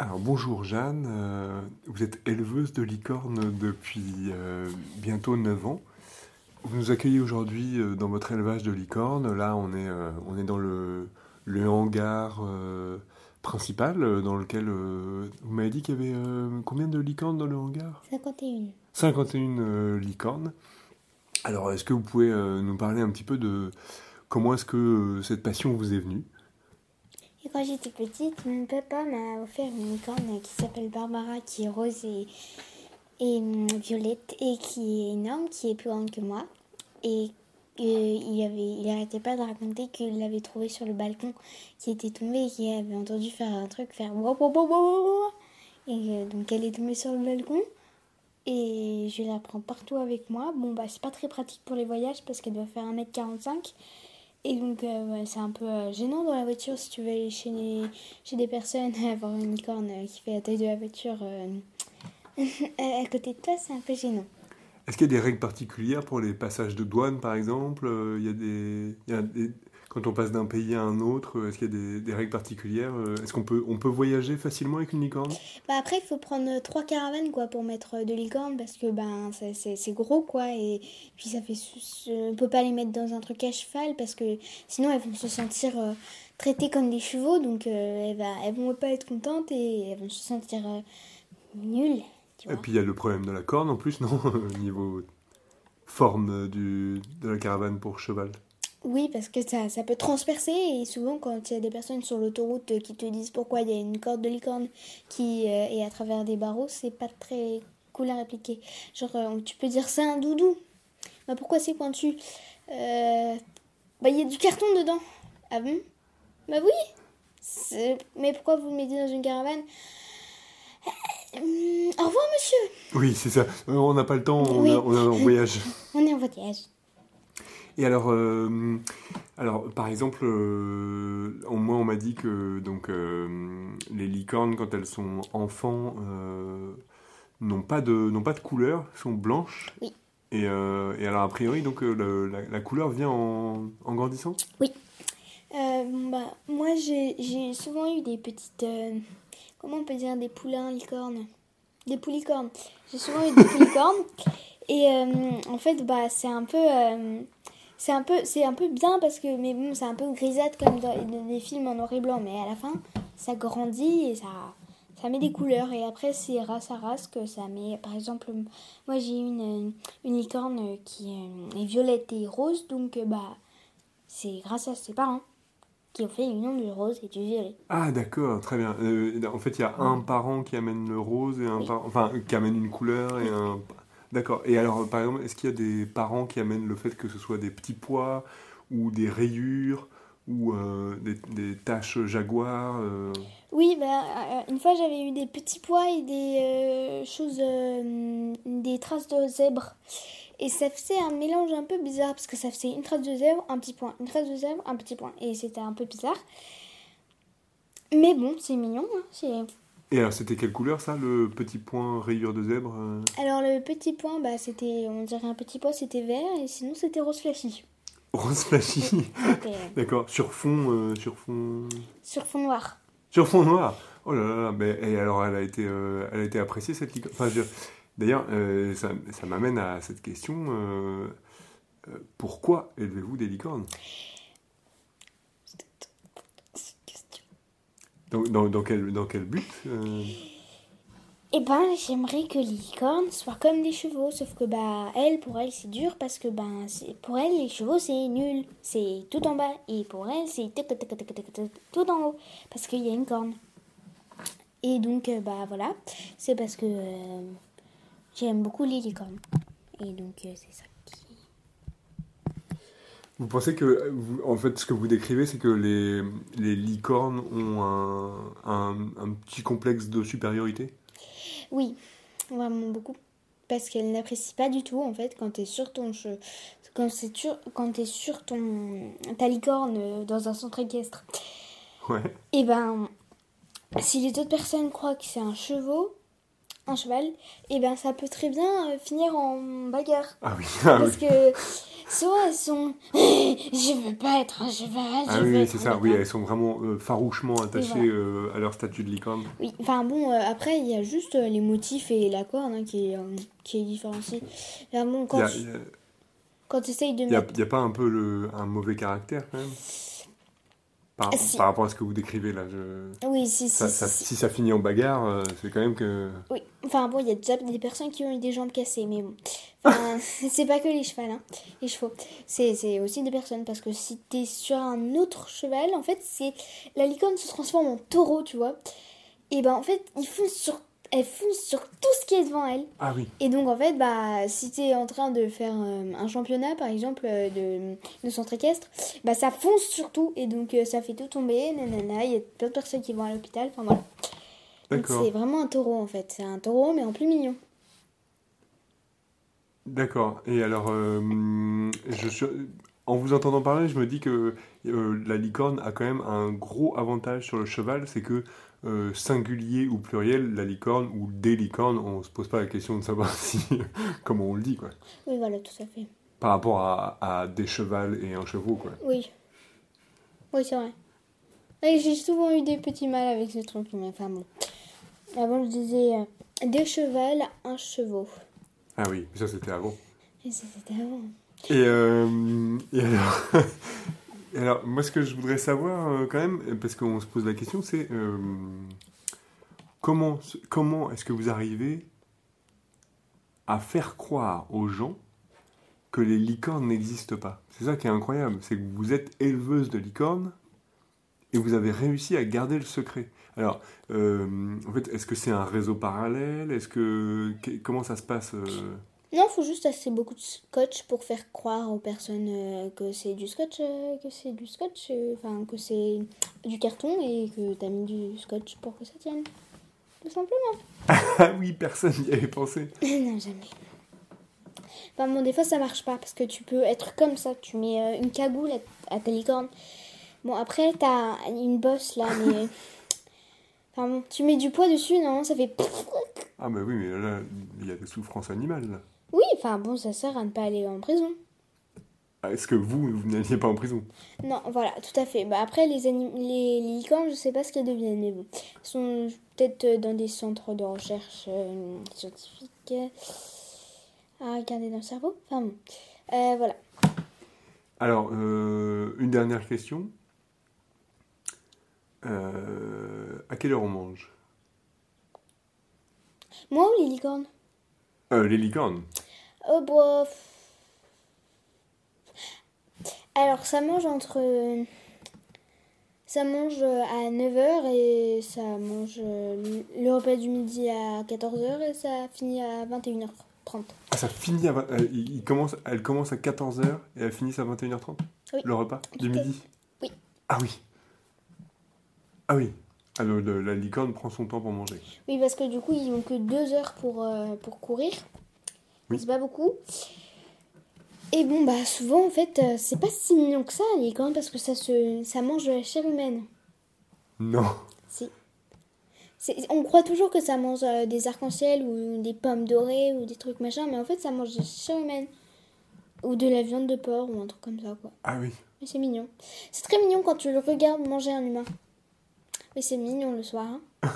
Alors bonjour Jeanne, euh, vous êtes éleveuse de licornes depuis euh, bientôt 9 ans. Vous nous accueillez aujourd'hui euh, dans votre élevage de licornes. Là on est, on est dans le, le hangar principal dans lequel vous m'avez dit qu'il y avait combien de licornes dans le hangar? 51. 51 euh, licornes. Alors est-ce que vous pouvez nous parler un petit peu de comment est-ce que cette passion vous est venue? Et quand j'étais petite, mon papa m'a offert une licorne qui s'appelle Barbara, qui est rose et, et hum, violette, et qui est énorme, qui est plus grande que moi. Et euh, il avait, il arrêtait pas de raconter qu'il l'avait trouvée sur le balcon, qui était tombée et qui avait entendu faire un truc, faire wouah, wouah, wouah. Et euh, donc elle est tombée sur le balcon. Et je la prends partout avec moi. Bon, bah, c'est pas très pratique pour les voyages parce qu'elle doit faire 1m45. Et donc, euh, c'est un peu euh, gênant dans la voiture si tu veux aller chez, des personnes, avoir une licorne euh, qui fait la taille de la voiture à côté de toi, c'est un peu gênant. Est-ce qu'il y a des règles particulières pour les passages de douane, par exemple? Il y a des- Quand on passe d'un pays à un autre, euh, est-ce qu'il y a des, des règles particulières Euh, Est-ce qu'on peut, on peut voyager facilement avec une licorne? Bah après, il faut prendre euh, trois caravanes quoi pour mettre de licorne parce que ben c'est- gros quoi et puis ça fait on peut pas les mettre dans un truc à cheval parce que sinon elles vont se sentir euh, traitées comme des chevaux donc euh, elles, va, elles vont pas être contentes et elles vont se sentir euh, nulles tu Et puis il y a le problème de la corne en plus, non? Au niveau forme du, de la caravane pour cheval. Oui, parce que ça, ça peut transpercer et souvent quand il y a des personnes sur l'autoroute qui te disent pourquoi il y a une corde de licorne qui euh, est à travers des barreaux, c'est pas très cool à répliquer. Genre, euh, tu peux dire c'est un doudou. Bah pourquoi c'est pointu? Euh, Bah il y a du carton dedans. Ah bon? Bah oui. Mais pourquoi vous le mettez dans une caravane? Hum, Au revoir monsieur. Oui, c'est ça. On n'a pas le temps, on, Oui. a- on est en voyage. On est en voyage. Et alors, euh, alors par exemple, euh, moi on m'a dit que donc euh, les licornes quand elles sont enfants n'ont pas de n'ont pas de couleur, sont blanches. Oui. Et, et alors a priori donc le- la, la couleur vient en, en grandissant? Bon, bah, moi, j'ai souvent eu des petites. comment on peut dire Des poulains licornes Des poulicornes. J'ai souvent eu des poulicornes. Et en fait, bah, c'est un peu. Euh, c'est un peu c'est un peu bien parce que mais bon c'est un peu grisâtre comme dans, dans des films en noir et blanc mais à la fin ça grandit et ça ça met des couleurs et après c'est race à race que ça met par exemple moi j'ai une une licorne qui euh, est violette et rose donc euh, bah c'est grâce à ses parents qui ont fait l'union du rose et du violet. Ah d'accord, très bien. Euh, en fait, il y a un parent qui amène le rose et un Oui. parent, enfin qui amène une couleur et un. D'accord. Et alors, par exemple, est-ce qu'il y a des parents qui amènent le fait que ce soit des petits pois ou des rayures ou euh, des, des taches jaguar euh, Oui, bah, euh, une fois j'avais eu des petits pois et des euh, choses, des traces de zèbre. Et ça faisait un mélange un peu bizarre parce que ça faisait une trace de zèbre, un petit point, une trace de zèbre, un petit point. Et c'était un peu bizarre. Mais bon, c'est mignon. hein, Et alors, c'était quelle couleur ça, le petit point rayure de zèbre euh Alors le petit point, bah, c'était, on dirait un petit pois, c'était vert et sinon c'était rose flashy. Rose flashy. Euh, D'accord. Sur fond, euh, sur fond, sur fond noir. sur fond noir. Oh là là. là, Mais, et alors, elle a été, euh, elle a été appréciée cette licorne? Enfin, d'ailleurs, euh, ça, ça m'amène à cette question. pourquoi élevez-vous des licornes? Dans, quel, but euh Eh ben, j'aimerais que les licornes soient comme des chevaux, sauf que bah elle, pour elle, c'est dur parce que ben pour elle les chevaux c'est nul, c'est tout en bas et pour elle c'est tout en haut parce qu'il y a une corne. Et donc euh, bah voilà, c'est parce que euh, j'aime beaucoup les licornes et donc c'est ça. Vous pensez que, vous- en fait, ce que vous décrivez, c'est que les, les licornes ont un, un, un petit complexe de supériorité? Oui, vraiment beaucoup. Parce qu'elle n'apprécie pas du tout, en fait, quand t'es sur ton che- quand c'est sur... quand t'es sur ton ta licorne euh, dans un centre équestre. Ouais. Et ben, si les autres personnes croient que c'est un chevaux, un cheval, et ben ça peut très bien euh, finir en bagarre. Ah oui, ah oui. Parce que soit elles sont je veux pas être un cheval, Ah je veux oui, être c'est un ça, oui, elles sont vraiment euh, farouchement attachées voilà. euh, à leur statut de licorne. Oui, enfin bon, euh, après il y a juste les motifs et la corne hein, qui, est, qui est différenciée. Enfin, bon, quand, a, tu- a- quand essayes de il y a- mettre. il y a pas un peu le, un mauvais caractère quand même? Par, si. par rapport à ce que vous décrivez là. Je... Oui, si, si, Ça- si, ça- si. si ça finit en bagarre, euh, c'est quand même que. Oui, enfin bon, il y a déjà des personnes qui ont eu des jambes cassées, mais bon. Enfin, c'est pas que les chevals, hein, les chevaux. C'est c'est aussi des personnes, parce que si t'es sur un autre cheval, en fait, c'est la licorne se transforme en taureau, tu vois. Et ben en fait, ils foncent sur, elle fonce sur tout ce qui est devant elle. Ah oui, Et donc en fait, bah, si t'es en train de faire euh, un championnat, par exemple, euh, de, de centre équestre, bah ça fonce sur tout, et donc euh, ça fait tout tomber, nanana, il y a plein de personnes qui vont à l'hôpital, enfin voilà. C'est vraiment un taureau en fait, c'est un taureau mais en plus mignon. D'accord. Et alors, je suis- en vous entendant parler, je me dis que la licorne a quand même un gros avantage sur le cheval, c'est que euh, singulier ou pluriel, la licorne ou des licornes, on se pose pas la question de savoir si comment on le dit quoi. Oui, voilà, tout à fait. Par rapport à, à des chevals et un chevaux quoi. Oui. Oui, c'est vrai. Et j'ai souvent eu des petits mal avec ce truc, mais enfin bon. Avant, je disais euh, deux chevals, un chevaux. Ah oui, ça c'était avant. Et ça, c'était avant. Et, euh, et alors, alors, moi, ce que je voudrais savoir euh, quand même, parce qu'on se pose la question, c'est euh, comment, comment est-ce que vous arrivez à faire croire aux gens que les licornes n'existent pas? C'est ça qui est incroyable, c'est que vous êtes éleveuse de licornes et vous avez réussi à garder le secret. Alors, euh, en fait, est-ce que c'est un réseau parallèle? Est-ce que comment ça se passe euh? Non, faut juste assez beaucoup de scotch pour faire croire aux personnes euh, que c'est du scotch, euh, que c'est du scotch, euh, enfin que c'est du carton et que t'as mis du scotch pour que ça tienne. Tout simplement. Ah oui, personne n'y avait pensé. non, jamais. Enfin bon, des fois ça marche pas parce que tu peux être comme ça. Tu mets une cagoule à, à ta licorne. Bon, après t'as une bosse là, mais. Enfin bon, tu mets du poids dessus, non, ça fait. Ah bah oui, mais là, il y a des souffrances animales. Là. Oui, enfin bon, ça sert à ne pas aller en prison. Ah, Est-ce que vous, vous n'alliez pas en prison? Non, voilà, tout à fait. Bah, après, les, les, licornes, je sais pas ce qu'elles deviennent, mais bon. Elles sont peut-être euh, dans des centres de recherche euh, scientifique euh, à regarder dans le cerveau. Enfin bon. Euh, voilà. Alors, une dernière question. À quelle heure on mange? Moi ou les licornes? Les licornes. Oh, pff. Alors, ça mange entre. Ça mange euh, à 9h et ça mange euh, le- repas du midi à 14h et ça finit à 21h30. Ah, ça finit à... vingt- euh, il commence, elle commence à 14h et elle finit à 21h30 Oui. Le repas du midi? oui. Ah oui. Ah oui. Ah, le- le- la licorne prend son temps pour manger. Oui, parce que du coup, ils ont que deux heures pour, euh, pour courir. Oui. C'est pas beaucoup. Et bon, bah souvent, en fait, euh, c'est pas si mignon que ça, les licornes, parce que ça, se, ça mange de la chair humaine. Non. Si. On croit toujours que ça mange euh, des arcs-en-ciel ou des pommes dorées ou des trucs machin, mais en fait, ça mange de la chair humaine. Ou de la viande de porc ou un truc comme ça, quoi. Ah oui. Mais c'est mignon. C'est très mignon quand tu le regardes manger un humain. Mais c'est mignon le soir. hein.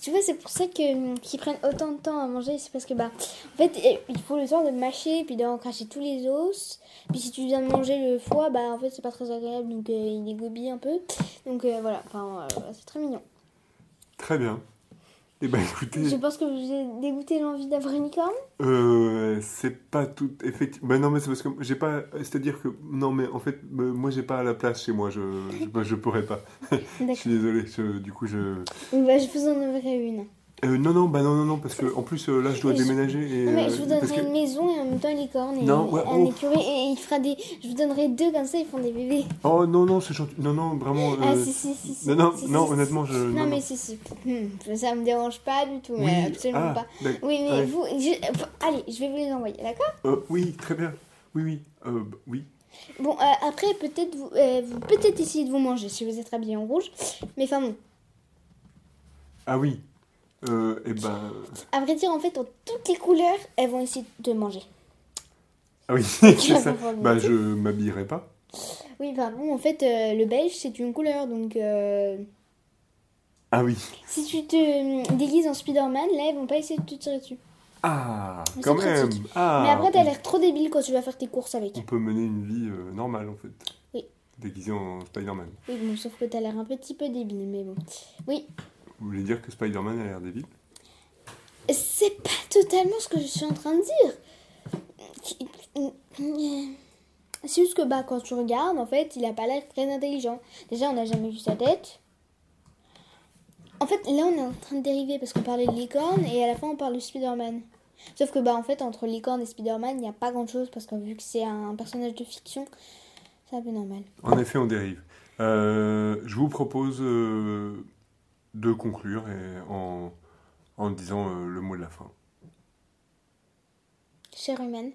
Tu vois, c'est pour ça que hum, qu'ils prennent autant de temps à manger. C'est parce que, bah, en fait, eh, il faut le temps de mâcher, puis d'en cracher tous les os. Puis si tu viens de manger le foie, bah, en fait, c'est pas très agréable, donc euh, il dégobille un peu. Donc euh, voilà, enfin, euh, c'est très mignon. Très bien. Eh ben écoutez... Je pense que vous avez dégoûté l'envie d'avoir une licorne. Euh, c'est pas tout effectivement. Ben non, mais c'est parce que j'ai pas. C'est-à-dire que non, mais en fait, euh, moi j'ai pas la place chez moi. Je je, ben, je pourrais pas. je D'accord. suis désolé. je- du coup, je. Bah, je vous en donnerai une. Euh, non, non, bah non, non, non, parce que en plus euh, là, je dois je- déménager et. Non, mais euh, je vous parce donnerai que- une maison et en même temps une licorne et Non, ouais, un oh. écureuil et il fera des. Je vous donnerai deux comme ça, ils font des bébés. Oh non, non, c'est gentil. Non, non, vraiment. Ah euh, si si si. si. Non, non, Si, si, non, si, honnêtement, je. Non, non, mais si si. Hmm, ça me dérange pas du tout, Oui, mais absolument ah, pas. d'ac- Oui mais vous, je- allez, je vais vous les envoyer, d'accord? Euh, oui, très bien. Oui, oui. Euh, bah, oui. Bon euh, après peut-être vous, euh, vous peut-être essayer de vous manger si vous êtes habillé en rouge, mais enfin bon. Ah oui. Euh, eh ben. À vrai dire, en fait, en toutes les couleurs, elles vont essayer de te manger. Ah oui, c'est ça. Bah, je m'habillerai pas. Oui, enfin bon, en fait, euh, le beige, c'est une couleur, donc... euh, Ah oui. Si tu te euh, déguises en Spider-Man, là, ils vont pas essayer de te tirer dessus. Ah, Mais quand même. Ah, Mais après, t'as l'air trop débile quand tu vas faire tes courses avec. On peut mener une vie euh, normale en fait. Oui. Déguisé en Spider-Man. Oui, bon, sauf que t'as l'air un petit peu débile, mais bon. Oui, Vous voulez dire que Spider-Man a l'air débile? C'est pas totalement ce que je suis en train de dire. C'est juste que bah, quand tu regardes, en fait, il a pas l'air très intelligent. Déjà, on n'a jamais vu sa tête. En fait, là, on est en train de dériver parce qu'on parlait de licorne et à la fin, on parle de Spider-Man. Sauf que, bah, en fait, entre licorne et Spider-Man, il n'y a pas grand-chose parce que vu que c'est un personnage de fiction, c'est un peu normal. En effet, on dérive. Euh, je vous propose euh, de conclure et en, en disant euh, le mot de la fin. Chère humaine,